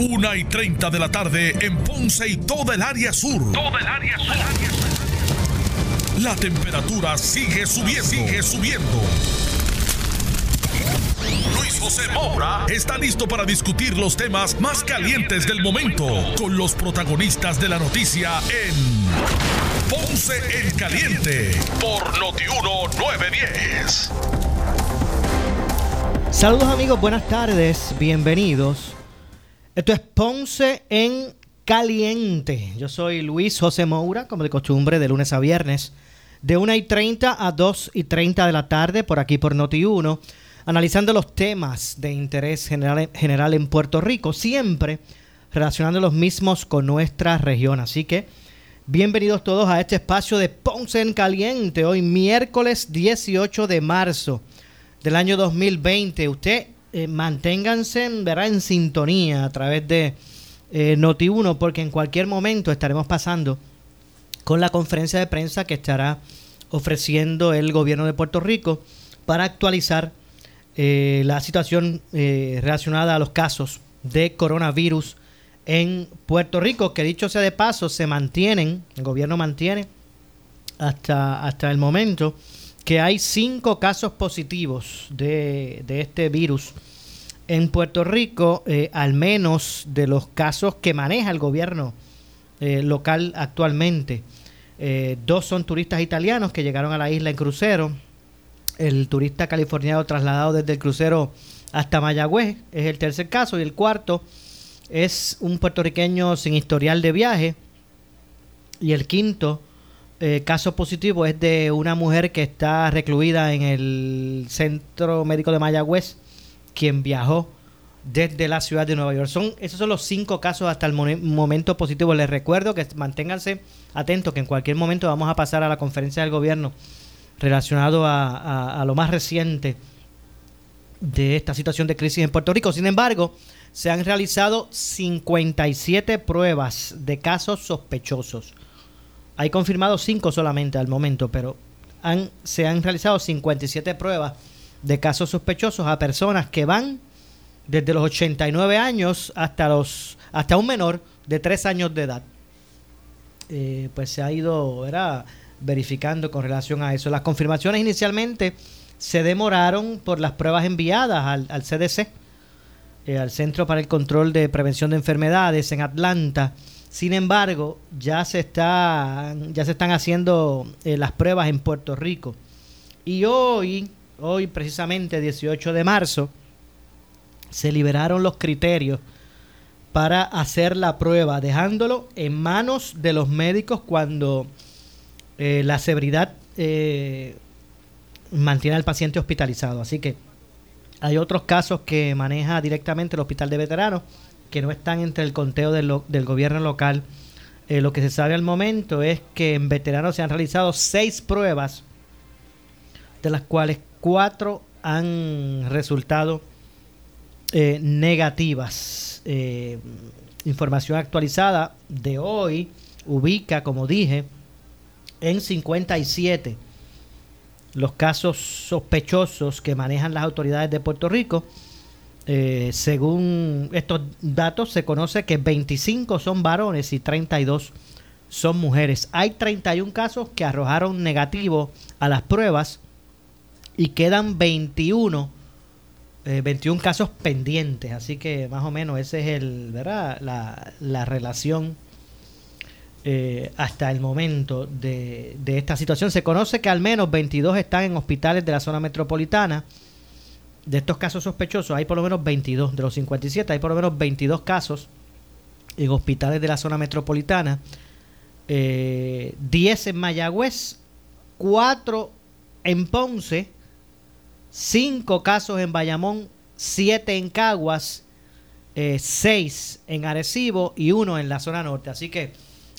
Una y 30 de la tarde en Ponce y toda el área sur. Toda el área sur. La temperatura sigue subiendo. Sigue subiendo. Luis José Moura está listo para discutir los temas más calientes del momento con los protagonistas de la noticia en Ponce en Caliente por Notiuno 910. Saludos amigos, buenas tardes, bienvenidos. Esto es Ponce en Caliente. Yo soy Luis José Moura, como de costumbre, de lunes a viernes, de 1 y 30 a 2 y 30 de la tarde, por aquí por Noti1, analizando los temas de interés general, general en Puerto Rico, siempre relacionando los mismos con nuestra región. Así que bienvenidos todos a este espacio de Ponce en Caliente, hoy miércoles 18 de marzo del año 2020. Usted eh, manténganse ¿verdad? en sintonía a través de eh, Noti1 porque en cualquier momento estaremos pasando con la conferencia de prensa que estará ofreciendo el gobierno de Puerto Rico para actualizar eh, la situación eh, relacionada a los casos de coronavirus en Puerto Rico, que dicho sea de paso, se mantienen, el gobierno mantiene hasta, hasta el momento que hay cinco casos positivos de, este virus en Puerto Rico, eh, al menos de los casos que maneja el gobierno eh, local actualmente. Eh, dos son turistas italianos que llegaron a la isla en crucero. El turista californiano trasladado desde el crucero hasta Mayagüez es el tercer caso. Y el cuarto es un puertorriqueño sin historial de viaje. Y el quinto eh, caso positivo es de una mujer que está recluida en el Centro Médico de Mayagüez, quien viajó desde la ciudad de Nueva York. Son, esos son los cinco casos hasta el momento positivo. Les recuerdo que manténganse atentos, que en cualquier momento vamos a pasar a la conferencia del gobierno relacionado a, a lo más reciente de esta situación de crisis en Puerto Rico. Sin embargo, se han realizado 57 pruebas de casos sospechosos. Hay confirmados 5 solamente al momento, pero se han realizado 57 pruebas de casos sospechosos a personas que van desde los 89 años hasta, los, hasta un menor de 3 años de edad. Eh, pues se ha ido verificando con relación a eso. Las confirmaciones inicialmente se demoraron por las pruebas enviadas al, al CDC, eh, al Centro para el Control de Prevención de Enfermedades en Atlanta sin embargo, ya se, ya se están haciendo eh, las pruebas en Puerto Rico. Y hoy, hoy precisamente 18 de marzo, se liberaron los criterios para hacer la prueba, dejándolo en manos de los médicos cuando eh, la severidad eh, mantiene al paciente hospitalizado. Así que hay otros casos que maneja directamente el Hospital de Veteranos que no están entre el conteo del, gobierno local. Eh, lo que se sabe al momento es que en veteranos se han realizado seis pruebas, de las cuales cuatro han resultado eh, negativas. Eh, información actualizada de hoy ubica, como dije, en 57 los casos sospechosos que manejan las autoridades de Puerto Rico eh, según estos datos, se conoce que 25 son varones y 32 son mujeres. Hay 31 casos que arrojaron negativo a las pruebas y quedan 21, 21 eh, casos pendientes. Así que más o menos esa es el, ¿verdad? La, relación eh, hasta el momento de, de esta situación. Se conoce que al menos 22 están en hospitales de la zona metropolitana de estos casos sospechosos hay por lo menos 22, de los 57 hay por lo menos 22 casos en hospitales de la zona metropolitana, 10 eh, en Mayagüez, 4 en Ponce, 5 casos en Bayamón, 7 en Caguas, 6 eh, en Arecibo y 1 en la zona norte. Así que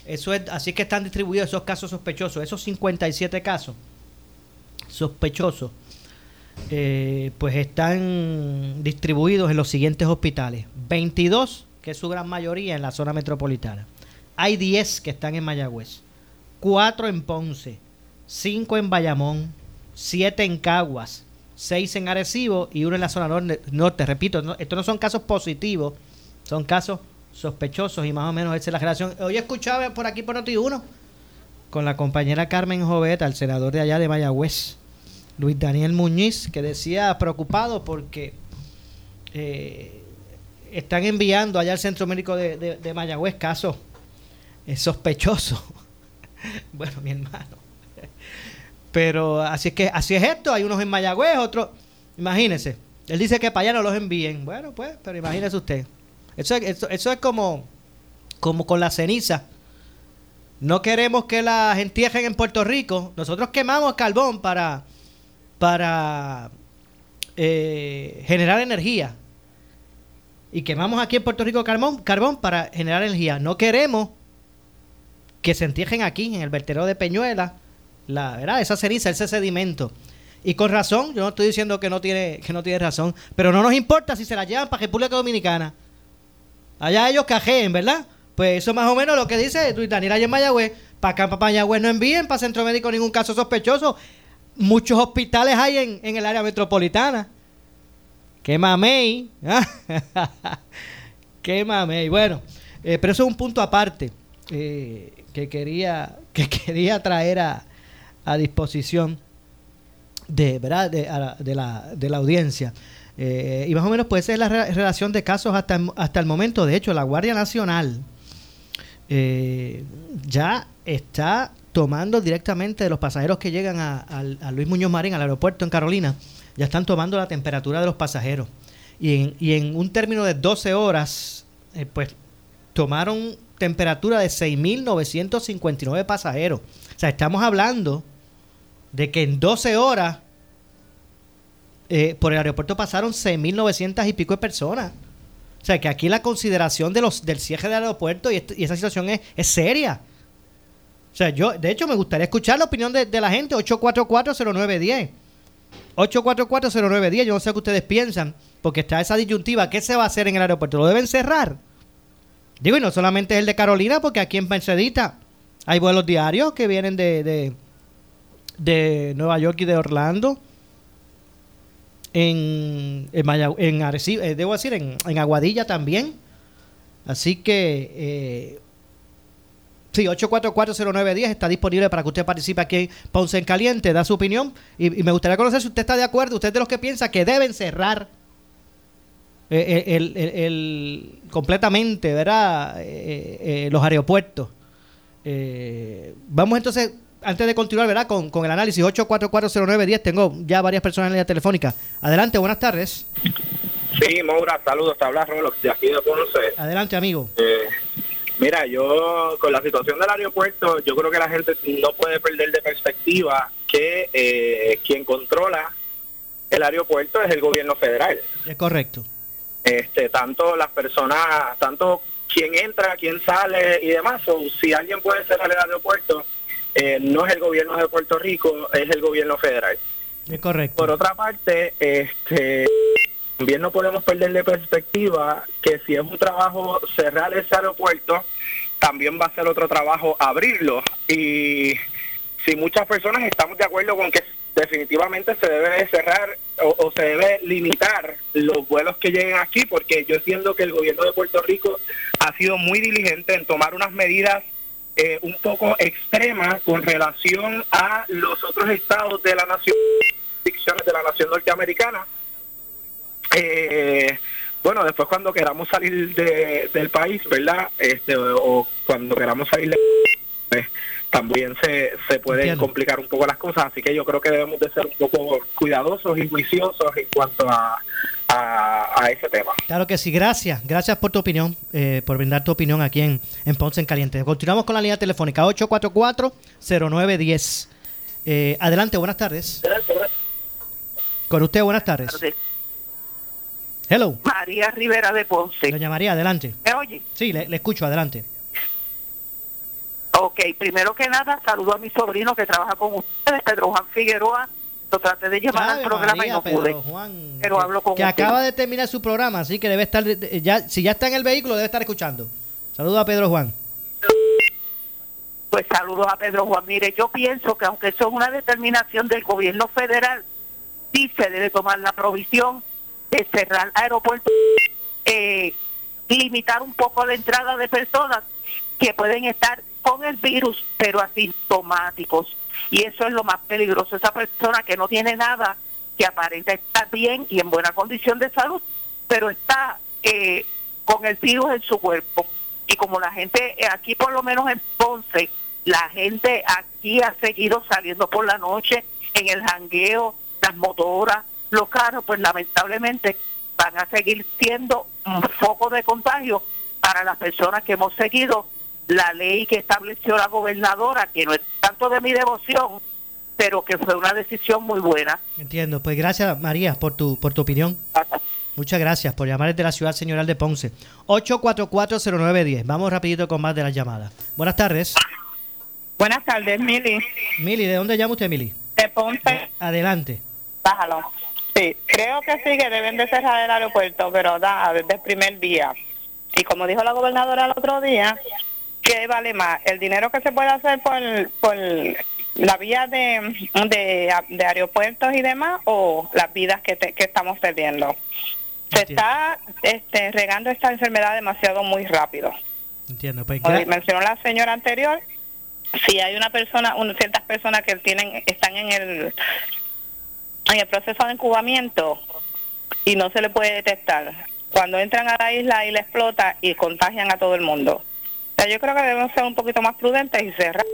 eso es, así que están distribuidos esos casos sospechosos, esos 57 casos sospechosos eh, pues están distribuidos en los siguientes hospitales. 22, que es su gran mayoría en la zona metropolitana. Hay 10 que están en Mayagüez, 4 en Ponce, 5 en Bayamón, 7 en Caguas, 6 en Arecibo y uno en la zona norte. Repito, estos no son casos positivos, son casos sospechosos y más o menos esa es la relación. Hoy escuchaba por aquí por Noti1 con la compañera Carmen Joveta, el senador de allá de Mayagüez, Luis Daniel Muñiz, que decía preocupado porque eh, están enviando allá al Centro Médico de, Mayagüez casos eh, sospechosos. bueno, mi hermano. Pero así es que así es esto, hay unos en Mayagüez, otros, imagínense. Él dice que para allá no los envíen. Bueno, pues, pero imagínese usted. Eso, eso, es como, como con la ceniza. No queremos que las entierren en Puerto Rico. Nosotros quemamos carbón para, para eh, generar energía. Y quemamos aquí en Puerto Rico carbón, carbón para generar energía. No queremos que se entierren aquí, en el vertedero de Peñuela, la, ¿verdad? esa ceniza, ese sedimento. Y con razón, yo no estoy diciendo que no tiene, que no tiene razón, pero no nos importa si se la llevan para República Dominicana. Allá ellos cajeen, ¿verdad? Pues eso más o menos lo que dice Daniel allá en Mayagüez. Para acá, para Mayagüez no envíen, para Centro Médico ningún caso sospechoso. Muchos hospitales hay en, en el área metropolitana. ¡Qué mamey! ¡Qué mamey! Bueno, eh, pero eso es un punto aparte eh, que, quería, que quería traer a, a disposición de, ¿verdad? de, la, de la audiencia. Eh, y más o menos puede ser la relación de casos hasta, hasta el momento. De hecho, la Guardia Nacional eh, ya está tomando directamente de los pasajeros que llegan a, Luis Muñoz Marín, al aeropuerto en Carolina, ya están tomando la temperatura de los pasajeros. Y en, un término de 12 horas, eh, pues tomaron temperatura de 6.959 pasajeros. O sea, estamos hablando de que en 12 horas eh, por el aeropuerto pasaron 6.900 y pico de personas. O sea, que aquí la consideración de los del cierre del aeropuerto y, esa situación es, es, seria. O sea, yo, de hecho, me gustaría escuchar la opinión de, la gente. 8440910. 8440910. Yo no sé qué ustedes piensan, porque está esa disyuntiva. ¿Qué se va a hacer en el aeropuerto? ¿Lo deben cerrar? Digo, y no solamente es el de Carolina, porque aquí en Mercedita hay vuelos diarios que vienen de, de, de Nueva York y de Orlando en, en, en eh, debo decir, en, en, Aguadilla también. Así que, eh, sí, 8440910 está disponible para que usted participe aquí en Ponce en Caliente, da su opinión. Y, me gustaría conocer si usted está de acuerdo, usted es de los que piensa que deben cerrar eh, eh, el, el, completamente, ¿verdad? los aeropuertos. vamos entonces antes de continuar, ¿verdad? Con, con el análisis 8440910, tengo ya varias personas en la telefónica. Adelante, buenas tardes. Sí, Maura, saludos, te habla Rolox de aquí de Ponce. Adelante, amigo. Eh, mira, yo con la situación del aeropuerto, yo creo que la gente no puede perder de perspectiva que eh, quien controla el aeropuerto es el gobierno federal. Es correcto. Este, tanto las personas, tanto quien entra, quien sale y demás, o si alguien puede cerrar el aeropuerto, eh, no es el gobierno de Puerto Rico, es el gobierno federal. Es correcto. Por otra parte, este también no podemos perder de perspectiva que si es un trabajo cerrar ese aeropuerto, también va a ser otro trabajo abrirlo. Y si muchas personas estamos de acuerdo con que definitivamente se debe cerrar o, o, se debe limitar los vuelos que lleguen aquí, porque yo entiendo que el gobierno de Puerto Rico ha sido muy diligente en tomar unas medidas eh, un poco extrema con relación a los otros estados de la nación, de la nación norteamericana. Eh, bueno, después cuando queramos salir del país, ¿verdad? Este, o, cuando queramos salir de pues, también se, se pueden complicar un poco las cosas, así que yo creo que debemos de ser un poco cuidadosos y juiciosos en cuanto a, a, ese tema. Claro que sí, gracias. Gracias por tu opinión, eh, por brindar tu opinión aquí en, en Ponce en Caliente. Continuamos con la línea telefónica 844-0910. Eh, adelante, buenas tardes. Con usted, buenas tardes. Hello. María Rivera de Ponce. Doña María, adelante. ¿Me oye? Sí, le, le escucho, adelante. Ok, primero que nada, saludo a mi sobrino que trabaja con ustedes, Pedro Juan Figueroa, lo traté de llevar al programa y no pude. pero hablo con Que acaba de terminar su programa, así que debe estar, ya si ya está en el vehículo, debe estar escuchando. Saludos a Pedro Juan. Pues saludos a Pedro Juan. Mire, yo pienso que aunque eso es una determinación del gobierno federal, sí se debe tomar la provisión de cerrar aeropuertos eh, limitar un poco la entrada de personas que pueden estar con el virus, pero asintomáticos. Y eso es lo más peligroso. Esa persona que no tiene nada, que aparenta estar bien y en buena condición de salud, pero está eh, con el virus en su cuerpo. Y como la gente, eh, aquí por lo menos en Ponce, la gente aquí ha seguido saliendo por la noche en el jangueo, las motoras, los carros, pues lamentablemente van a seguir siendo un foco de contagio para las personas que hemos seguido la ley que estableció la gobernadora, que no es tanto de mi devoción, pero que fue una decisión muy buena. Entiendo. Pues gracias, María, por tu, por tu opinión. Muchas gracias por llamar desde la ciudad señoral de Ponce. 8440910. Vamos rapidito con más de las llamadas. Buenas tardes. Buenas tardes, Mili. Mili, ¿de dónde llama usted, Mili? De Ponce. Adelante. Bájalo. Sí, creo que sí, que deben de cerrar el aeropuerto, pero da, desde el primer día. Y como dijo la gobernadora el otro día, ¿qué vale más? ¿El dinero que se puede hacer por, por la vía de, de, aeropuertos y demás o las vidas que, que estamos perdiendo? Se está este, regando esta enfermedad demasiado muy rápido. Entiendo. Pues, como mencionó la señora anterior, si hay una persona, un, ciertas personas que tienen están en el en el proceso de incubamiento y no se le puede detectar. Cuando entran a la isla y le explota y contagian a todo el mundo. Sea, yo creo que debemos ser un poquito más prudentes y cerrar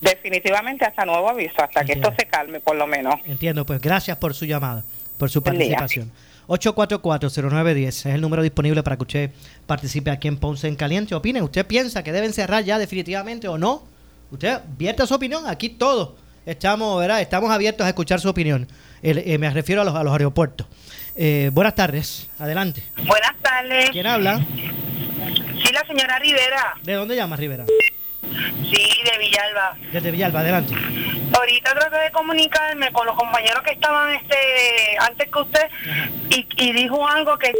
definitivamente hasta nuevo aviso, hasta que esto se calme por lo menos. Entiendo, pues gracias por su llamada, por su participación. 844-0910 es el número disponible para que usted participe aquí en Ponce en Caliente. Opine, ¿usted piensa que deben cerrar ya definitivamente o no? Usted vierta su opinión, aquí todos estamos, ¿verdad? Estamos abiertos a escuchar su opinión. Eh, me refiero a los, a los aeropuertos. Eh, buenas tardes, adelante. Buenas tardes. ¿Quién habla? La señora Rivera. ¿De dónde llama Rivera? Sí, de Villalba. Desde Villalba, adelante. Ahorita traté de comunicarme con los compañeros que estaban este antes que usted y, y dijo algo que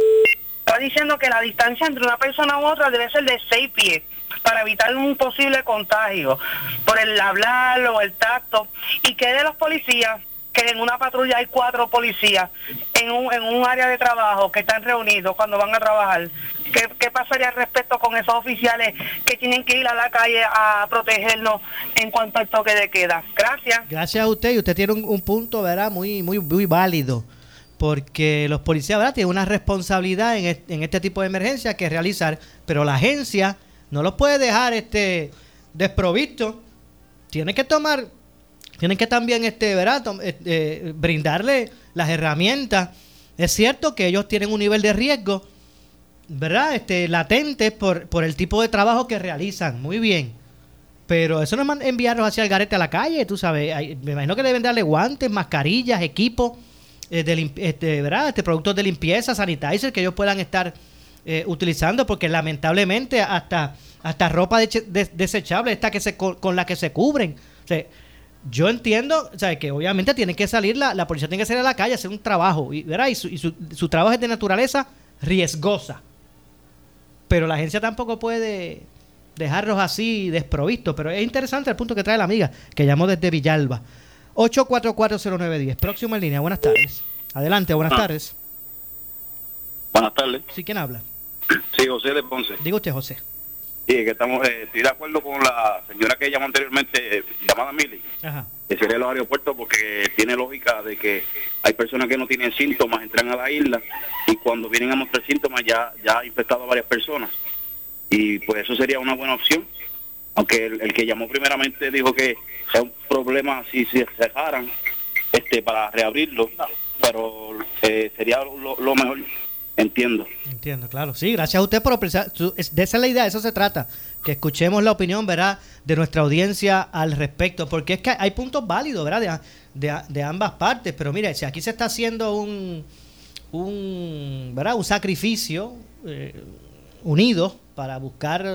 está diciendo que la distancia entre una persona u otra debe ser de seis pies para evitar un posible contagio por el hablar o el tacto. ¿Y que de los policías? que en una patrulla hay cuatro policías en un, en un área de trabajo que están reunidos cuando van a trabajar. ¿Qué, ¿Qué pasaría respecto con esos oficiales que tienen que ir a la calle a protegernos en cuanto al toque de queda? Gracias. Gracias a usted y usted tiene un, punto, ¿verdad? Muy, muy, muy válido porque los policías ¿verdad? tienen una responsabilidad en este, en este tipo de emergencias que realizar, pero la agencia no los puede dejar este desprovisto. Tiene que tomar, tienen que también este, ¿verdad? Este, brindarle las herramientas. Es cierto que ellos tienen un nivel de riesgo, ¿verdad? Este, latente por, por el tipo de trabajo que realizan. Muy bien. Pero eso no es enviarlos hacia el garete a la calle, tú sabes. me imagino que deben darle guantes, mascarillas, equipos, eh, de, este, ¿verdad? Este, productos de limpieza, sanitizer que ellos puedan estar eh, utilizando, porque lamentablemente hasta, hasta ropa desechable, esta que se, con, la que se cubren. yo entiendo o que obviamente tiene que salir, la, la policía tiene que salir a la calle a hacer un trabajo, y, ¿verdad? y, su, y su, trabajo es de naturaleza riesgosa. Pero la agencia tampoco puede dejarlos así desprovistos. Pero es interesante el punto que trae la amiga, que llamó desde Villalba. 8440910. Próximo en línea. Buenas tardes. Adelante, buenas ah. tardes. Buenas tardes. Sí, ¿quién habla? Sí, José de Ponce. Diga usted, José. Sí, que estamos, eh, estoy de acuerdo con la señora que llamó anteriormente, eh, llamada Mili, que sería los aeropuertos, porque tiene lógica de que hay personas que no tienen síntomas, entran a la isla y cuando vienen a mostrar síntomas ya, ya ha infectado a varias personas. Y pues eso sería una buena opción, aunque el, que llamó primeramente dijo que es un problema si se cerraran este, para reabrirlo, pero eh, sería lo mejor Entiendo. Entiendo, claro. Sí, gracias a usted por apreciar. De esa es la idea, de eso se trata. Que escuchemos la opinión, ¿verdad?, de nuestra audiencia al respecto. Porque es que hay puntos válidos, ¿verdad?, de, ambas partes. Pero mire, si aquí se está haciendo un, un, ¿verdad? un sacrificio eh, unido para buscar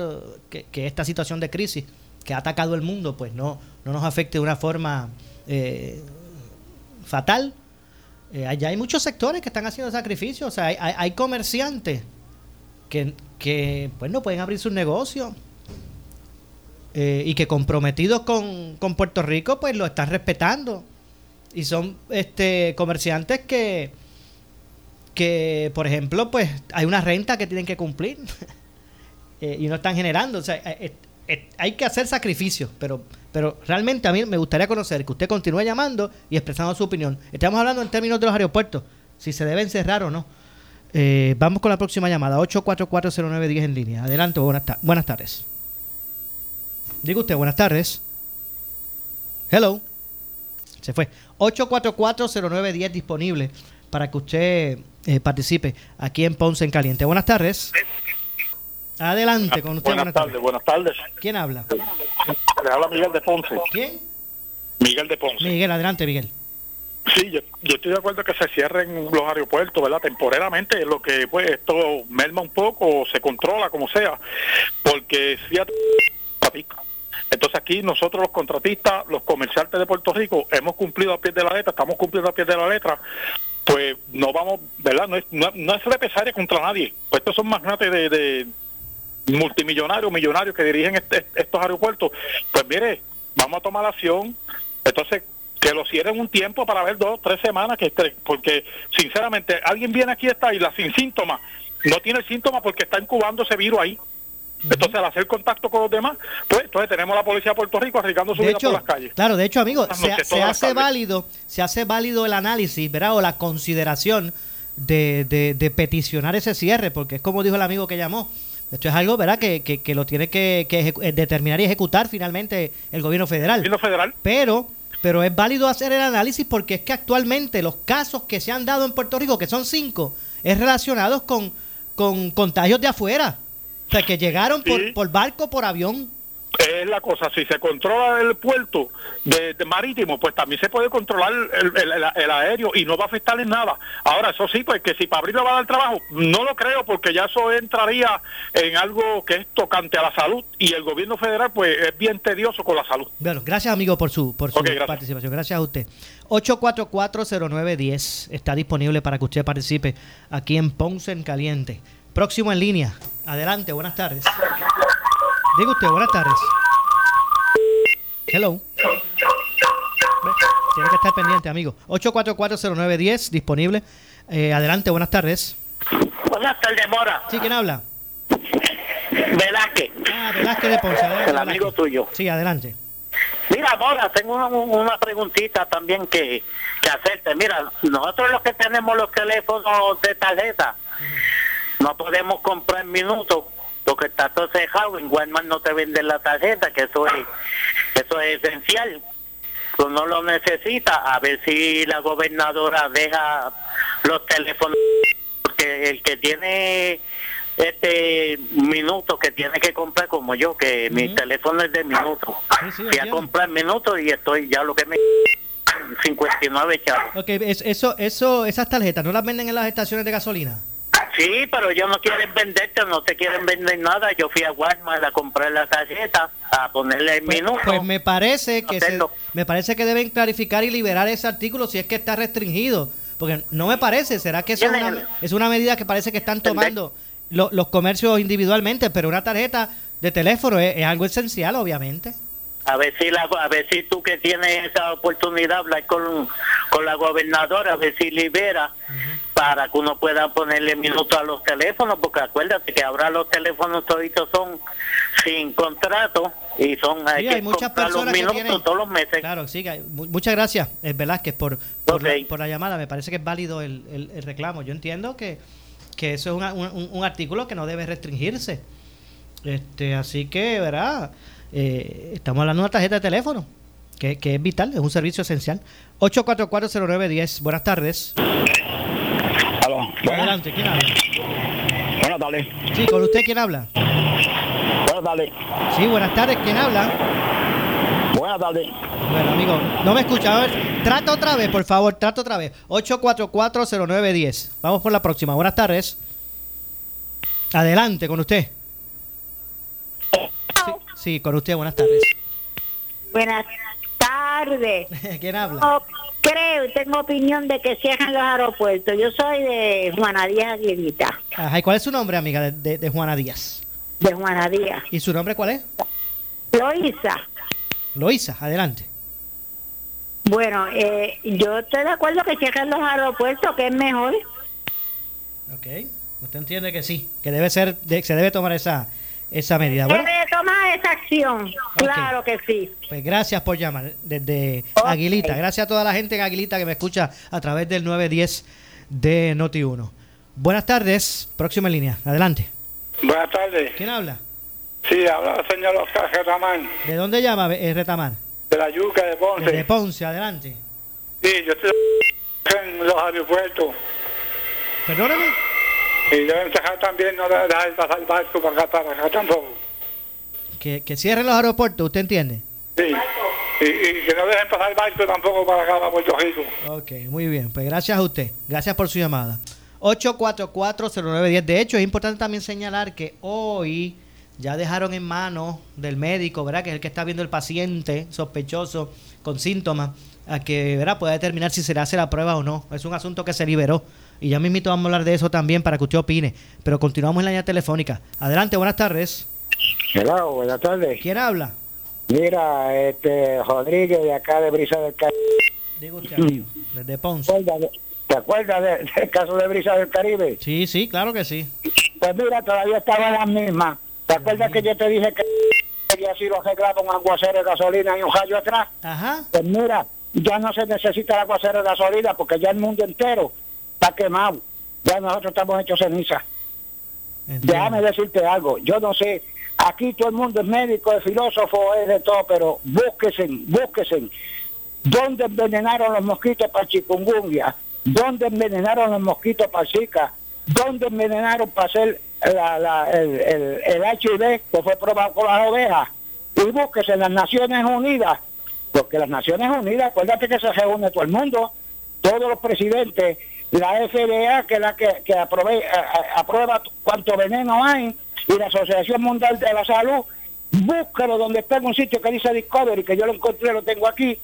que, esta situación de crisis que ha atacado el mundo, pues no, no nos afecte de una forma eh, fatal eh, allá hay muchos sectores que están haciendo sacrificios. O sea, hay, comerciantes que, que pues, no pueden abrir sus negocios. Eh, y que comprometidos con, Puerto Rico, pues lo están respetando. Y son este comerciantes que, que, por ejemplo, pues hay una renta que tienen que cumplir eh, y no están generando. O sea, eh, eh, hay que hacer sacrificios, pero, pero realmente a mí me gustaría conocer que usted continúe llamando y expresando su opinión. Estamos hablando en términos de los aeropuertos, si se deben cerrar o no. vamos con la próxima llamada, 8440910 en línea. Adelante, buenas, buenas tardes. Diga usted, buenas tardes. Hello. Se fue. 8440910 disponible para que usted eh, participe aquí en Ponce en Caliente. Buenas tardes. Adelante con usted. Buenas, tardes, buenas tardes. ¿Quién habla? Le habla Miguel de Ponce. ¿Quién? Miguel de Ponce. Miguel, adelante, Miguel. Sí, yo, estoy de acuerdo que se cierren los aeropuertos, ¿verdad? Temporalmente, lo que pues esto merma un poco se controla como sea, porque si entonces aquí nosotros los contratistas, los comerciantes de Puerto Rico, hemos cumplido a pie de la letra, estamos cumpliendo a pie de la letra, pues no vamos, ¿verdad? No es, no, es represalia contra nadie. Pues estos son magnates de, de multimillonarios, millonarios que dirigen este, estos aeropuertos. Pues mire, vamos a tomar acción. Entonces, que lo cierren un tiempo para ver dos, tres semanas, que porque sinceramente alguien viene aquí a esta isla sin síntomas, no tiene síntomas porque está incubando ese virus ahí. Entonces, al hacer contacto con los demás, pues entonces tenemos la policía de Puerto Rico arriesgando su vida por las calles. Claro, de hecho, amigo, se, hace válido, se hace válido el análisis, ¿verdad? O la consideración de, de, peticionar ese cierre, porque es como dijo el amigo que llamó. Esto es algo, ¿verdad?, que, que, lo tiene que, eh, determinar y ejecutar finalmente el gobierno federal. El gobierno federal. Pero, pero es válido hacer el análisis porque es que actualmente los casos que se han dado en Puerto Rico, que son cinco, es relacionados con, con contagios de afuera. O sea, que llegaron por, por barco, por avión. Es la cosa, si se controla el puerto de, marítimo, pues también se puede controlar el, aéreo y no va a afectar en nada. Ahora, eso sí, pues que si para abrirlo va a dar trabajo, no lo creo porque ya eso entraría en algo que es tocante a la salud y el gobierno federal pues es bien tedioso con la salud. Bueno, gracias amigo por su, por su participación, gracias a usted. 8440910 está disponible para que usted participe aquí en Ponce en Caliente. Próximo en línea. Adelante, buenas tardes. Diga usted, buenas tardes. Hello. Tiene que estar pendiente, amigo. 8440910, disponible. Eh, adelante, buenas tardes. Buenas tardes, Mora. Sí, ¿quién habla? Velázquez. Ah, Velázquez de Ponce. El amigo tuyo. Sí, adelante. Mira, Mora, tengo una, preguntita también que, que hacerte. Mira, nosotros los que tenemos los teléfonos de tarjeta, no podemos comprar minutos porque está todo cejado. En Walmart no te venden la tarjeta, que eso es, eso es esencial. Uno lo necesita. A ver si la gobernadora deja los teléfonos, porque el que tiene este minutos que tiene que comprar como yo, que mi teléfono es de minutos. Fui a comprar minutos y estoy ya lo que me 59 chavos. Ok, eso, eso, esas tarjetas, ¿no las venden en las estaciones de gasolina? Sí, pero ellos no quieren venderte, no te quieren vender nada. Yo fui a Walmart a comprar la tarjeta, a ponerle el pues, minuto. Pues me parece que me parece que deben clarificar y liberar ese artículo si es que está restringido, porque no me parece. ¿Será que es una, es una medida que parece que están tomando los comercios individualmente, pero una tarjeta de teléfono es, algo esencial, obviamente. A ver si la, a ver si tú que tienes esa oportunidad hablar con, con la gobernadora, a ver si libera para que uno pueda ponerle minutos a los teléfonos, porque acuérdate que ahora los teléfonos toditos son sin contrato y son hay, que muchas los minutos todos los meses. Claro, sí, muchas gracias, eh, Velázquez, por, por, la, llamada. Me parece que es válido el, el, reclamo. Yo entiendo que, que eso es un, un, artículo que no debe restringirse. este Así que, ¿verdad? Eh, estamos hablando de una tarjeta de teléfono, que, que es vital, es un servicio esencial. 8440910, buenas tardes. Adelante, ¿quién habla? Buenas tardes. Sí, con usted, ¿quién habla? Buenas tardes. Sí, buenas tardes, ¿quién habla? Buenas tardes. Bueno, amigo, no me escucha. A ver, trata otra vez, por favor, trata otra vez. 8440910. Vamos por la próxima. Buenas tardes. Adelante, con usted. Sí, con usted, buenas tardes. Buenas tardes. ¿Quién habla? Creo, tengo opinión de que cierren los aeropuertos. Yo soy de Juana Díaz Aguilita. Ajá, ¿y cuál es su nombre, amiga, de, de, Juana Díaz? De Juana Díaz. ¿Y su nombre cuál es? Loisa. Loisa, adelante. Bueno, eh, yo estoy de acuerdo que cierren los aeropuertos, que es mejor. Ok. Usted entiende que sí, que debe ser, se debe tomar esa, esa medida. Bueno, debe tomar esa acción, claro que sí. Pues gracias por llamar desde Aguilita. Gracias a toda la gente en Aguilita que me escucha a través del 910 de Noti1. Buenas tardes, próxima línea, adelante. Buenas tardes. ¿Quién habla? Sí, habla el señor Oscar Retamán. ¿De dónde llama eh, Retamán? De la Yuca de Ponce. De Ponce, adelante. Sí, yo estoy en los aeropuertos. ¿Perdóname? Y deben dejar también, no dejar pasar el barco para acá, para acá tampoco. Que, que cierren los aeropuertos, ¿usted entiende? Sí. Y, y, que no dejen pasar el barco tampoco para acá, para Puerto Rico. Ok, muy bien. Pues gracias a usted. Gracias por su llamada. 844-0910. De hecho, es importante también señalar que hoy ya dejaron en manos del médico, ¿verdad? Que es el que está viendo el paciente sospechoso con síntomas, a que, ¿verdad? Pueda determinar si se le hace la prueba o no. Es un asunto que se liberó. Y ya mismito vamos a hablar de eso también para que usted opine. Pero continuamos en la línea telefónica. Adelante, buenas tardes. Hola, buenas tardes. ¿Quién habla? Mira, este, Rodríguez de acá de Brisa del Caribe. Digo usted, amigo, desde Ponce. ¿Te acuerdas del caso de Brisa del Caribe? Sí, sí, claro que sí. Pues mira, todavía estaba en la misma. ¿Te acuerdas que yo te dije que había sido arreglado con aguacero de gasolina y un rayo atrás? Ajá. Pues mira, ya no se necesita el aguacero de gasolina porque ya el mundo entero está quemado. Ya nosotros estamos hechos ceniza. Déjame decirte algo. Yo no sé, aquí todo el mundo es médico, es filósofo, es de todo, pero búsquese, búsquese. ¿Dónde envenenaron los mosquitos para chikungunya? ¿Dónde envenenaron los mosquitos para Zika? ¿Dónde envenenaron para hacer la, el, el, el HIV que fue probado con las ovejas? Y búsquese las Naciones Unidas, porque las Naciones Unidas, acuérdate que se reúne todo el mundo, todos los presidentes la FDA, que es la que, que aprueba cuánto veneno hay, y la Asociación Mundial de la Salud, búscalo donde está en un sitio que dice Discovery, que yo lo encontré, lo tengo aquí,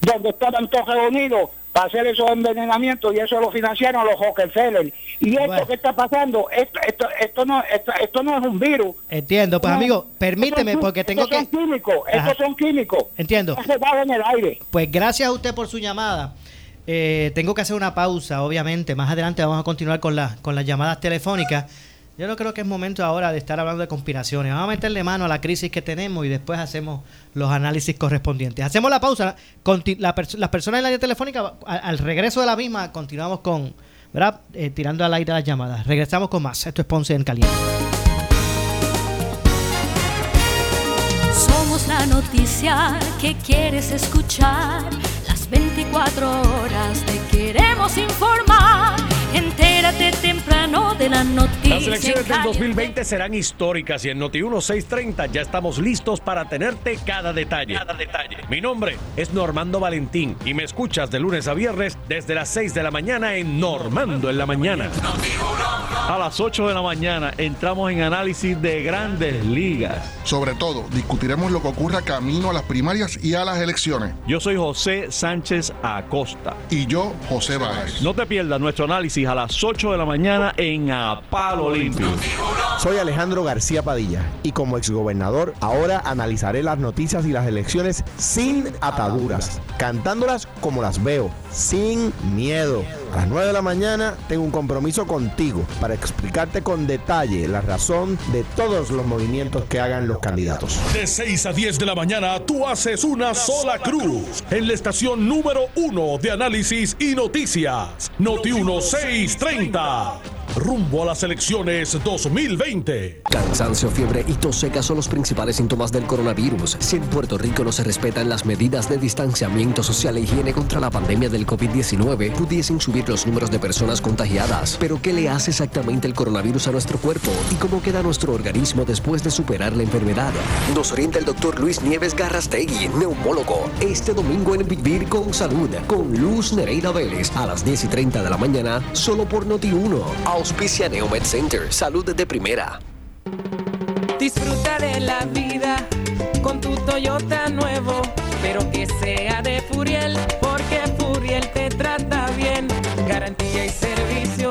donde estaban todos reunidos para hacer esos envenenamientos y eso lo financiaron los Rockefeller. Y esto que está pasando, esto, esto, esto no, esto, no es un virus. Entiendo, pues amigo, permíteme porque tengo que... Son químicos, estos son químicos. Entiendo. en el aire. Pues gracias a usted por su llamada. Eh, tengo que hacer una pausa, obviamente. Más adelante vamos a continuar con, la, con las llamadas telefónicas. Yo no creo que es momento ahora de estar hablando de conspiraciones. Vamos a meterle mano a la crisis que tenemos y después hacemos los análisis correspondientes. Hacemos la pausa. La, las personas en la línea telefónica, al, regreso de la misma, continuamos con, ¿verdad? Eh, tirando al aire las llamadas. Regresamos con más. Esto es Ponce en Caliente. Somos la noticia que quieres escuchar 24 horas te queremos informar. Entérate temprano de la noticia. Las elecciones del 2020 serán históricas y en Noti 1630 ya estamos listos para tenerte cada detalle. Cada detalle. Mi nombre es Normando Valentín y me escuchas de lunes a viernes desde las 6 de la mañana en Normando en la mañana. A las 8 de la mañana entramos en análisis de grandes ligas. Sobre todo, discutiremos lo que ocurra camino a las primarias y a las elecciones. Yo soy José Sánchez Acosta. Y yo, José Báez. No te pierdas nuestro análisis a las 8 de la mañana en A Palo Limpio. Soy Alejandro García Padilla y como exgobernador ahora analizaré las noticias y las elecciones sin ataduras, cantándolas como las veo, sin miedo. A las 9 de la mañana tengo un compromiso contigo para explicarte con detalle la razón de todos los movimientos que hagan los candidatos. De 6 a 10 de la mañana tú haces una sola cruz en la estación número 1 de análisis y noticias. Noti 1630 rumbo a las elecciones 2020. Cansancio, fiebre y tos seca son los principales síntomas del coronavirus. Si en Puerto Rico no se respetan las medidas de distanciamiento social e higiene contra la pandemia del COVID-19, pudiesen subir los números de personas contagiadas. Pero ¿qué le hace exactamente el coronavirus a nuestro cuerpo? ¿Y cómo queda nuestro organismo después de superar la enfermedad? Nos orienta el doctor Luis Nieves Garrastegui, neumólogo, este domingo en Vivir con Salud, con Luz Nereida Vélez, a las 10 y 30 de la mañana, solo por Noti 1 Auspicia Neomed Center. Salud de primera. Disfruta de la vida con tu Toyota nuevo, pero que sea de Furiel, porque Furiel te trata bien. Garantía y servicio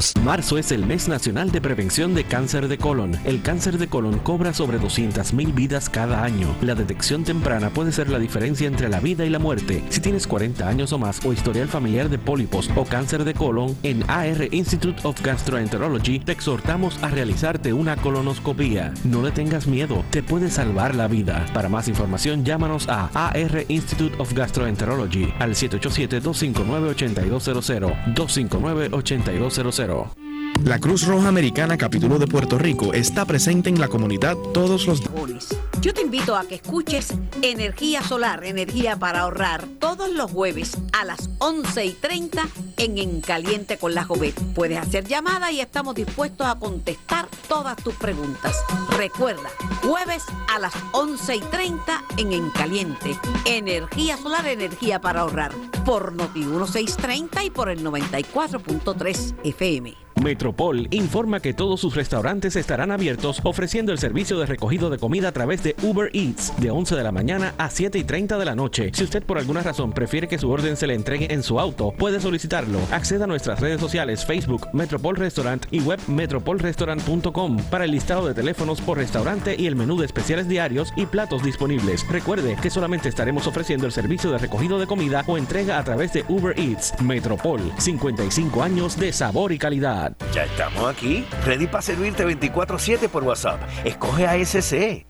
787-642-2452. Marzo es el mes nacional de prevención de cáncer de colon. El cáncer de colon cobra sobre 200.000 vidas cada año. La detección temprana puede ser la diferencia entre la vida y la muerte. Si tienes 40 años o más o historial familiar de pólipos o cáncer de colon, en AR Institute of Gastroenterology te exhortamos a realizarte una colonoscopia. No le tengas miedo, te puede salvar la vida. Para más información, llámanos a AR Institute of Gastroenterology al 787-259-8200. 259-8200. all. La Cruz Roja Americana Capítulo de Puerto Rico está presente en la comunidad todos los Yo te invito a que escuches Energía Solar, Energía para ahorrar, todos los jueves a las 11 y 30 en En Caliente con la Jovet. Puedes hacer llamada y estamos dispuestos a contestar todas tus preguntas. Recuerda, jueves a las 11 y 30 en En Caliente. Energía Solar, Energía para ahorrar. Por Noti 1630 y por el 94.3 FM. Metropol informa que todos sus restaurantes estarán abiertos ofreciendo el servicio de recogido de comida a través de Uber Eats de 11 de la mañana a 7 y 30 de la noche. Si usted por alguna razón prefiere que su orden se le entregue en su auto, puede solicitarlo. Acceda a nuestras redes sociales Facebook Metropol Restaurant y web metropolrestaurant.com para el listado de teléfonos por restaurante y el menú de especiales diarios y platos disponibles. Recuerde que solamente estaremos ofreciendo el servicio de recogido de comida o entrega a través de Uber Eats. Metropol, 55 años de sabor y calidad. Ya estamos aquí, ready para servirte 24/7 por WhatsApp. Escoge ASC.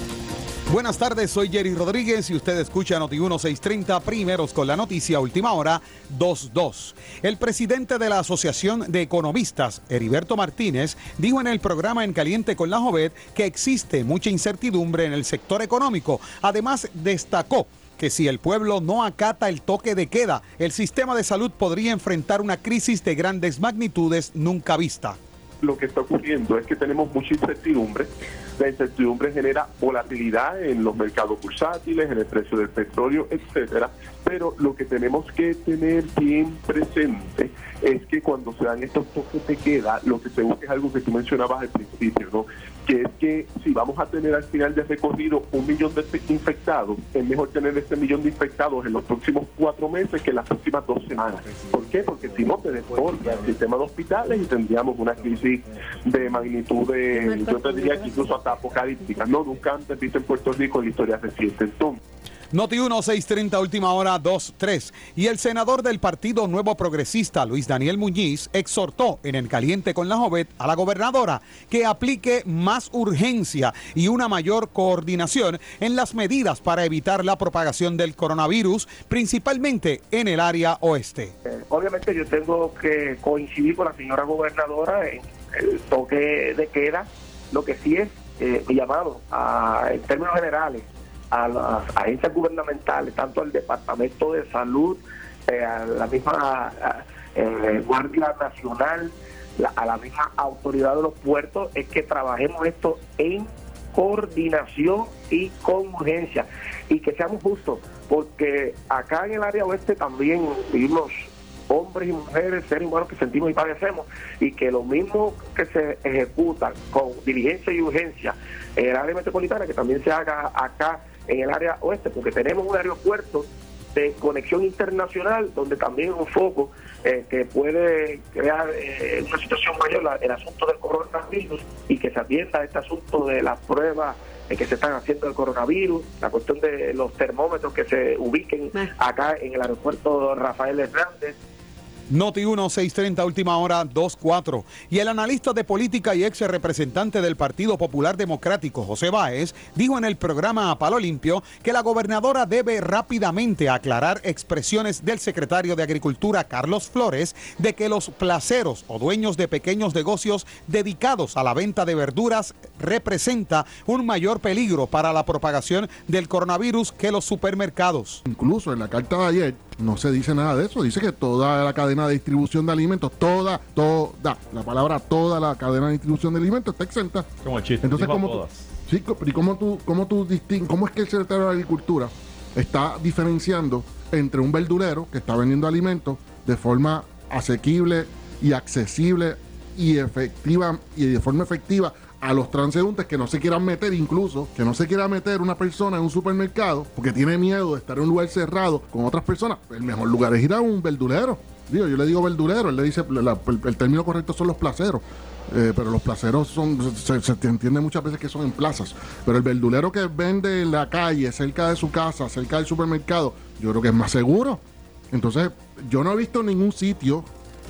Buenas tardes, soy Jerry Rodríguez y usted escucha Noti 1630 primeros con la noticia última hora 22. El presidente de la Asociación de Economistas, Heriberto Martínez, dijo en el programa En Caliente con la Jovet que existe mucha incertidumbre en el sector económico. Además, destacó que si el pueblo no acata el toque de queda, el sistema de salud podría enfrentar una crisis de grandes magnitudes nunca vista. Lo que está ocurriendo es que tenemos mucha incertidumbre la incertidumbre genera volatilidad en los mercados bursátiles, en el precio del petróleo, etcétera. Pero lo que tenemos que tener bien presente es que cuando se dan estos toques de queda, lo que se busca es algo que tú mencionabas al principio, ¿no? Que es que si vamos a tener al final de recorrido un millón de infectados, es mejor tener ese millón de infectados en los próximos cuatro meses que en las próximas dos semanas. ¿Por qué? Porque si no, te desborda el sistema de hospitales y tendríamos una crisis de magnitud de, yo te diría que incluso hasta apocalíptica, no nunca antes visto en Puerto Rico en la historia reciente. Entonces, Noti 1 630 última hora 2-3. Y el senador del Partido Nuevo Progresista, Luis Daniel Muñiz, exhortó en el caliente con la Jovet a la gobernadora que aplique más urgencia y una mayor coordinación en las medidas para evitar la propagación del coronavirus, principalmente en el área oeste. Eh, obviamente yo tengo que coincidir con la señora gobernadora en el toque de queda, lo que sí es eh, llamado a, en términos generales a las agencias gubernamentales, tanto al Departamento de Salud, eh, a la misma eh, Guardia Nacional, a la misma autoridad de los puertos, es que trabajemos esto en coordinación y con urgencia. Y que seamos justos, porque acá en el área oeste también vivimos hombres y mujeres, seres humanos que sentimos y padecemos, y que lo mismo que se ejecuta con diligencia y urgencia en el área metropolitana, que también se haga acá en el área oeste, porque tenemos un aeropuerto de conexión internacional donde también es un foco eh, que puede crear eh, una situación mayor el asunto del coronavirus y que se atienda este asunto de las pruebas eh, que se están haciendo del coronavirus, la cuestión de los termómetros que se ubiquen acá en el aeropuerto Rafael Hernández, Noti 1 630 última hora 24 y el analista de política y ex representante del Partido Popular Democrático José Báez dijo en el programa A Palo Limpio que la gobernadora debe rápidamente aclarar expresiones del secretario de Agricultura Carlos Flores de que los placeros o dueños de pequeños negocios dedicados a la venta de verduras representa un mayor peligro para la propagación del coronavirus que los supermercados. Incluso en la carta de ayer no se dice nada de eso. Dice que toda la cadena de distribución de alimentos, toda, toda, la palabra toda la cadena de distribución de alimentos está exenta. Como el chiste. Entonces, ¿cómo sí, ¿y cómo tú, cómo tú cómo es que el secretario de Agricultura está diferenciando entre un verdulero que está vendiendo alimentos de forma asequible y accesible y efectiva y de forma efectiva a los transeúntes que no se quieran meter, incluso que no se quiera meter una persona en un supermercado porque tiene miedo de estar en un lugar cerrado con otras personas, el mejor lugar es ir a un verdulero. Digo, yo le digo verdulero, él le dice, el, término correcto son los placeros. Eh, pero los placeros son, se, entiende muchas veces que son en plazas. Pero el verdulero que vende en la calle, cerca de su casa, cerca del supermercado, yo creo que es más seguro. Entonces, yo no he visto en ningún sitio,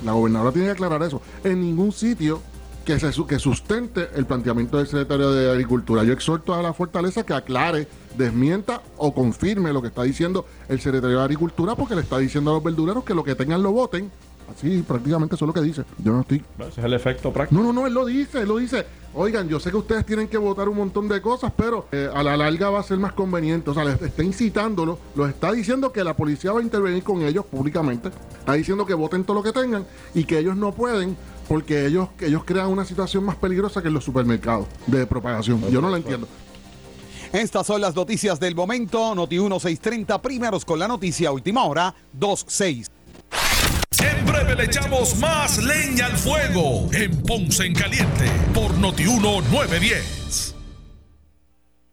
la gobernadora tiene que aclarar eso, en ningún sitio que, se, que sustente el planteamiento del secretario de Agricultura. Yo exhorto a la fortaleza que aclare, desmienta o confirme lo que está diciendo el secretario de Agricultura, porque le está diciendo a los verdureros que lo que tengan lo voten. Así prácticamente eso es lo que dice. Yo no estoy. Ese es el efecto práctico. No, no, no, él lo dice, él lo dice. Oigan, yo sé que ustedes tienen que votar un montón de cosas, pero eh, a la larga va a ser más conveniente. O sea, les está incitándolo, los está diciendo que la policía va a intervenir con ellos públicamente. Está diciendo que voten todo lo que tengan y que ellos no pueden porque ellos, ellos crean una situación más peligrosa que en los supermercados de propagación. Yo no lo entiendo. Estas son las noticias del momento. Noti 1630, primeros con la noticia, última hora, 26. En breve le echamos más leña al fuego en Ponce en Caliente por Noti 1910.